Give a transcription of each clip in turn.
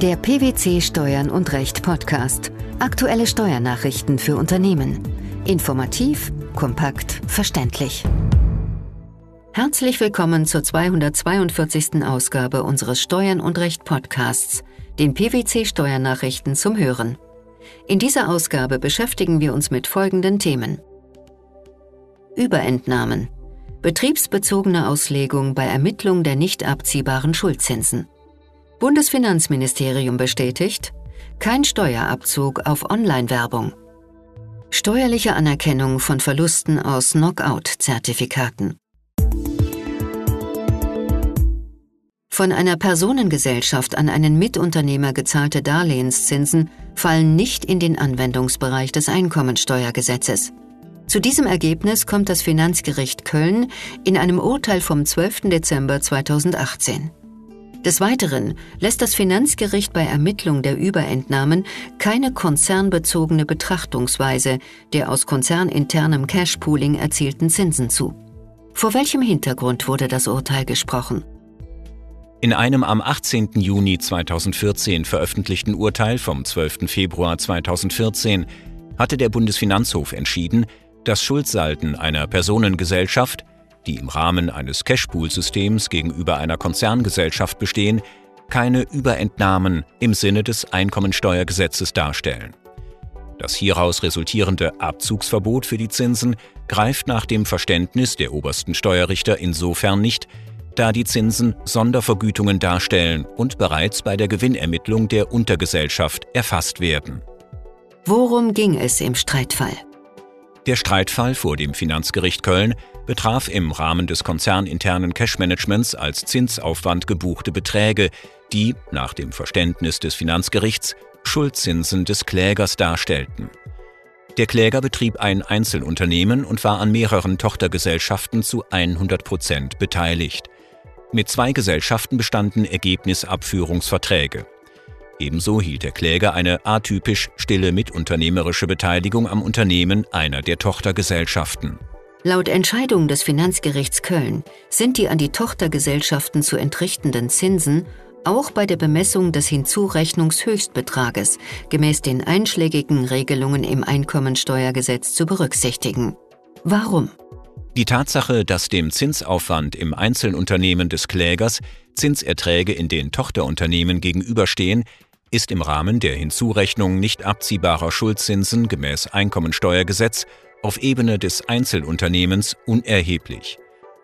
Der PwC Steuern und Recht Podcast. Aktuelle Steuernachrichten für Unternehmen. Informativ, kompakt, verständlich. Herzlich willkommen zur 242. Ausgabe unseres Steuern und Recht Podcasts, den PwC Steuernachrichten zum Hören. In dieser Ausgabe beschäftigen wir uns mit folgenden Themen. Überentnahmen. Betriebsbezogene Auslegung bei Ermittlung der nicht abziehbaren Schuldzinsen. Bundesfinanzministerium bestätigt, kein Steuerabzug auf Online-Werbung. Steuerliche Anerkennung von Verlusten aus Knockout-Zertifikaten. Von einer Personengesellschaft an einen Mitunternehmer gezahlte Darlehenszinsen fallen nicht in den Anwendungsbereich des Einkommensteuergesetzes. Zu diesem Ergebnis kommt das Finanzgericht Köln in einem Urteil vom 12. Dezember 2018. Des Weiteren lässt das Finanzgericht bei Ermittlung der Überentnahmen keine konzernbezogene Betrachtungsweise der aus konzerninternem Cashpooling erzielten Zinsen zu. Vor welchem Hintergrund wurde das Urteil gesprochen? In einem am 18. Juni 2014 veröffentlichten Urteil vom 12. Februar 2014 hatte der Bundesfinanzhof entschieden, dass Schuldsalden einer Personengesellschaft die im Rahmen eines Cashpool-Systems gegenüber einer Konzerngesellschaft bestehen, keine Überentnahmen im Sinne des Einkommensteuergesetzes darstellen. Das hieraus resultierende Abzugsverbot für die Zinsen greift nach dem Verständnis der obersten Steuerrichter insofern nicht, da die Zinsen Sondervergütungen darstellen und bereits bei der Gewinnermittlung der Untergesellschaft erfasst werden. Worum ging es im Streitfall? Der Streitfall vor dem Finanzgericht Köln betraf im Rahmen des konzerninternen Cashmanagements als Zinsaufwand gebuchte Beträge, die, nach dem Verständnis des Finanzgerichts, Schuldzinsen des Klägers darstellten. Der Kläger betrieb ein Einzelunternehmen und war an mehreren Tochtergesellschaften zu 100 Prozent beteiligt. Mit zwei Gesellschaften bestanden Ergebnisabführungsverträge. Ebenso hielt der Kläger eine atypisch stille mitunternehmerische Beteiligung am Unternehmen einer der Tochtergesellschaften. Laut Entscheidung des Finanzgerichts Köln sind die an die Tochtergesellschaften zu entrichtenden Zinsen auch bei der Bemessung des Hinzurechnungshöchstbetrages gemäß den einschlägigen Regelungen im Einkommensteuergesetz zu berücksichtigen. Warum? Die Tatsache, dass dem Zinsaufwand im Einzelunternehmen des Klägers Zinserträge in den Tochterunternehmen gegenüberstehen, ist im Rahmen der Hinzurechnung nicht abziehbarer Schuldzinsen gemäß Einkommensteuergesetz auf Ebene des Einzelunternehmens unerheblich.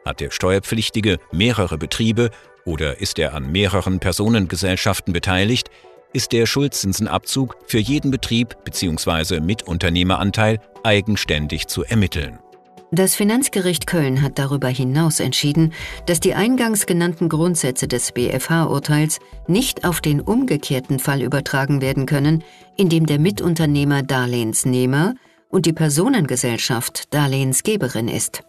Hat der Steuerpflichtige mehrere Betriebe oder ist er an mehreren Personengesellschaften beteiligt, ist der Schuldzinsenabzug für jeden Betrieb bzw. Mitunternehmeranteil eigenständig zu ermitteln. Das Finanzgericht Köln hat darüber hinaus entschieden, dass die eingangs genannten Grundsätze des BFH-Urteils nicht auf den umgekehrten Fall übertragen werden können, in dem der Mitunternehmer Darlehensnehmer und die Personengesellschaft Darlehensgeberin ist.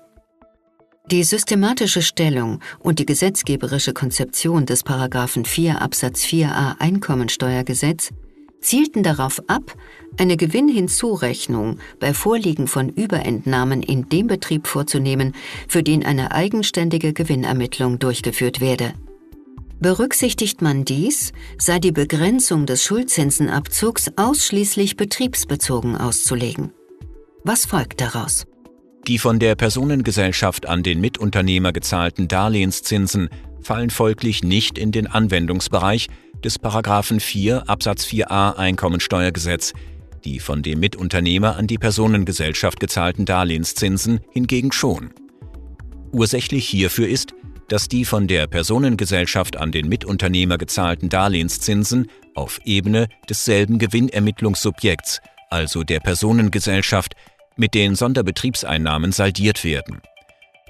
Die systematische Stellung und die gesetzgeberische Konzeption des Paragraphen 4 Absatz 4a Einkommensteuergesetz zielten darauf ab, eine Gewinnhinzurechnung bei Vorliegen von Überentnahmen in dem Betrieb vorzunehmen, für den eine eigenständige Gewinnermittlung durchgeführt werde. Berücksichtigt man dies, sei die Begrenzung des Schuldzinsenabzugs ausschließlich betriebsbezogen auszulegen. Was folgt daraus? Die von der Personengesellschaft an den Mitunternehmer gezahlten Darlehenszinsen fallen folglich nicht in den Anwendungsbereich des Paragraphen 4 Absatz 4a Einkommensteuergesetz. Die von dem Mitunternehmer an die Personengesellschaft gezahlten Darlehenszinsen hingegen schon. Ursächlich hierfür ist, dass die von der Personengesellschaft an den Mitunternehmer gezahlten Darlehenszinsen auf Ebene desselben Gewinnermittlungssubjekts, also der Personengesellschaft, mit den Sonderbetriebseinnahmen saldiert werden.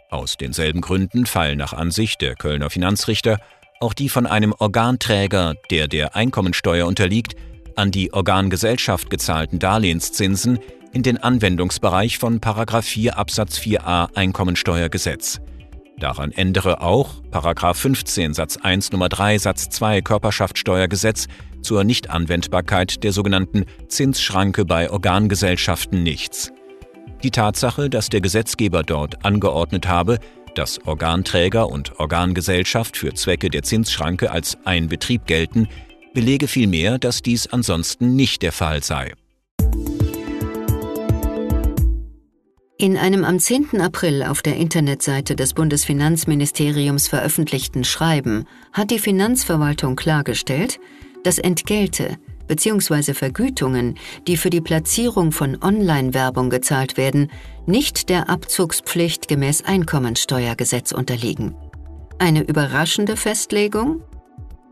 Aus denselben Gründen fallen nach Ansicht der Kölner Finanzrichter auch die von einem Organträger, der der Einkommensteuer unterliegt, an die Organgesellschaft gezahlten Darlehenszinsen in den Anwendungsbereich von 4 Absatz 4a Einkommensteuergesetz. Daran ändere auch 15 Satz 1 Nummer 3 Satz 2 Körperschaftssteuergesetz zur Nichtanwendbarkeit der sogenannten Zinsschranke bei Organgesellschaften nichts. Die Tatsache, dass der Gesetzgeber dort angeordnet habe, dass Organträger und Organgesellschaft für Zwecke der Zinsschranke als ein Betrieb gelten, belege vielmehr, dass dies ansonsten nicht der Fall sei. In einem am 10. April auf der Internetseite des Bundesfinanzministeriums veröffentlichten Schreiben hat die Finanzverwaltung klargestellt, dass Entgelte bzw. Vergütungen, die für die Platzierung von Online-Werbung gezahlt werden, nicht der Abzugspflicht gemäß Einkommensteuergesetz unterliegen. Eine überraschende Festlegung?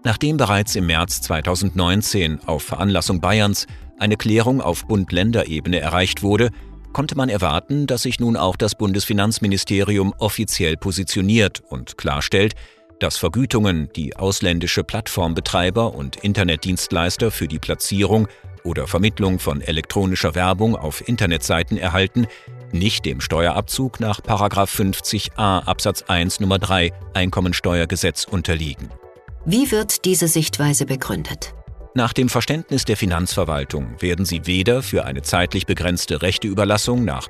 Nachdem bereits im März 2019 auf Veranlassung Bayerns eine Klärung auf Bund-Länder-Ebene erreicht wurde, konnte man erwarten, dass sich nun auch das Bundesfinanzministerium offiziell positioniert und klarstellt, dass Vergütungen, die ausländische Plattformbetreiber und Internetdienstleister für die Platzierung oder Vermittlung von elektronischer Werbung auf Internetseiten erhalten, nicht dem Steuerabzug nach 50a Absatz 1 Nummer 3 Einkommensteuergesetz unterliegen. Wie wird diese Sichtweise begründet? Nach dem Verständnis der Finanzverwaltung werden sie weder für eine zeitlich begrenzte Rechteüberlassung nach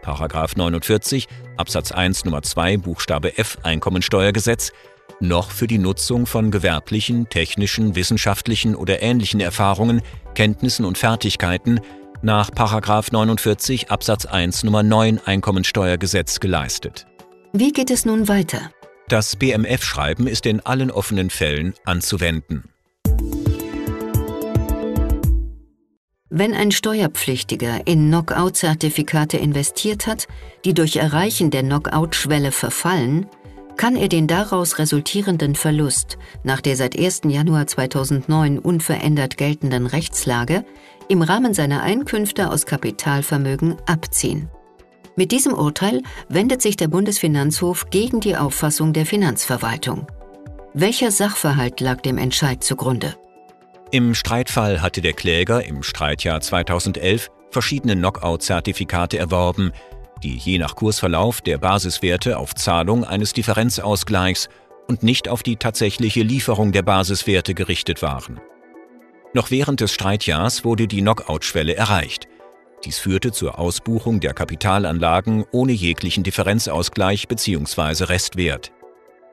49 Absatz 1 Nummer 2 Buchstabe F Einkommensteuergesetz noch für die Nutzung von gewerblichen, technischen, wissenschaftlichen oder ähnlichen Erfahrungen, Kenntnissen und Fertigkeiten nach 49 Absatz 1 Nummer 9 Einkommensteuergesetz geleistet. Wie geht es nun weiter? Das BMF-Schreiben ist in allen offenen Fällen anzuwenden. Wenn ein Steuerpflichtiger in Knockout-Zertifikate investiert hat, die durch Erreichen der Knockout-Schwelle verfallen, kann er den daraus resultierenden Verlust nach der seit 1. Januar 2009 unverändert geltenden Rechtslage im Rahmen seiner Einkünfte aus Kapitalvermögen abziehen. Mit diesem Urteil wendet sich der Bundesfinanzhof gegen die Auffassung der Finanzverwaltung. Welcher Sachverhalt lag dem Entscheid zugrunde? Im Streitfall hatte der Kläger im Streitjahr 2011 verschiedene Knockout-Zertifikate erworben, die je nach Kursverlauf der Basiswerte auf Zahlung eines Differenzausgleichs und nicht auf die tatsächliche Lieferung der Basiswerte gerichtet waren. Noch während des Streitjahrs wurde die Knockout-Schwelle erreicht. Dies führte zur Ausbuchung der Kapitalanlagen ohne jeglichen Differenzausgleich bzw. Restwert.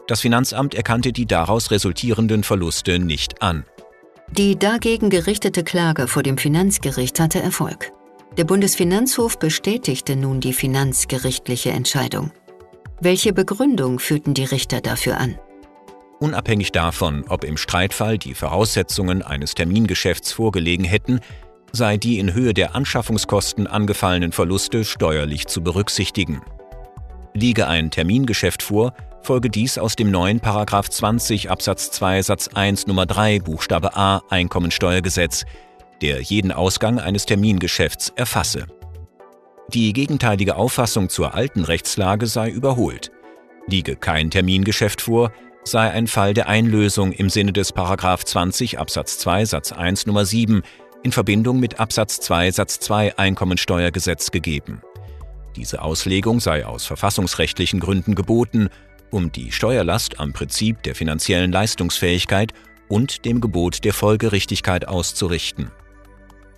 Das Finanzamt erkannte die daraus resultierenden Verluste nicht an. Die dagegen gerichtete Klage vor dem Finanzgericht hatte Erfolg. Der Bundesfinanzhof bestätigte nun die finanzgerichtliche Entscheidung. Welche Begründung führten die Richter dafür an? Unabhängig davon, ob im Streitfall die Voraussetzungen eines Termingeschäfts vorgelegen hätten, sei die in Höhe der Anschaffungskosten angefallenen Verluste steuerlich zu berücksichtigen. Liege ein Termingeschäft vor, folge dies aus dem neuen 20 Absatz 2 Satz 1 Nummer 3 Buchstabe a Einkommensteuergesetz, der jeden Ausgang eines Termingeschäfts erfasse. Die gegenteilige Auffassung zur alten Rechtslage sei überholt. Liege kein Termingeschäft vor, sei ein Fall der Einlösung im Sinne des 20 Absatz 2 Satz 1 Nummer 7 in Verbindung mit Absatz 2 Satz 2 Einkommensteuergesetz gegeben. Diese Auslegung sei aus verfassungsrechtlichen Gründen geboten um die Steuerlast am Prinzip der finanziellen Leistungsfähigkeit und dem Gebot der Folgerichtigkeit auszurichten.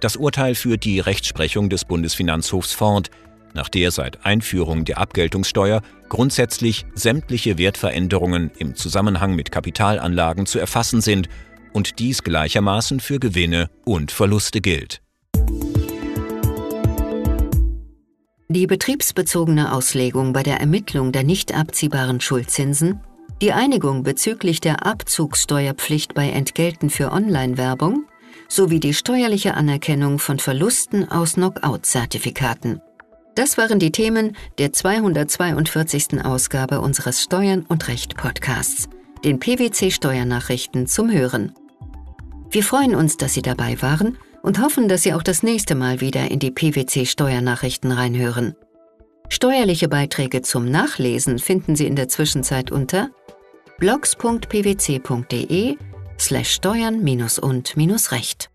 Das Urteil führt die Rechtsprechung des Bundesfinanzhofs fort, nach der seit Einführung der Abgeltungssteuer grundsätzlich sämtliche Wertveränderungen im Zusammenhang mit Kapitalanlagen zu erfassen sind und dies gleichermaßen für Gewinne und Verluste gilt. die betriebsbezogene Auslegung bei der Ermittlung der nicht abziehbaren Schuldzinsen, die Einigung bezüglich der Abzugssteuerpflicht bei Entgelten für Online-Werbung sowie die steuerliche Anerkennung von Verlusten aus Knockout-Zertifikaten. Das waren die Themen der 242. Ausgabe unseres Steuern und Recht Podcasts, den PwC Steuernachrichten zum Hören. Wir freuen uns, dass Sie dabei waren und hoffen, dass Sie auch das nächste Mal wieder in die PwC Steuernachrichten reinhören. Steuerliche Beiträge zum Nachlesen finden Sie in der Zwischenzeit unter blogs.pwc.de slash steuern und recht.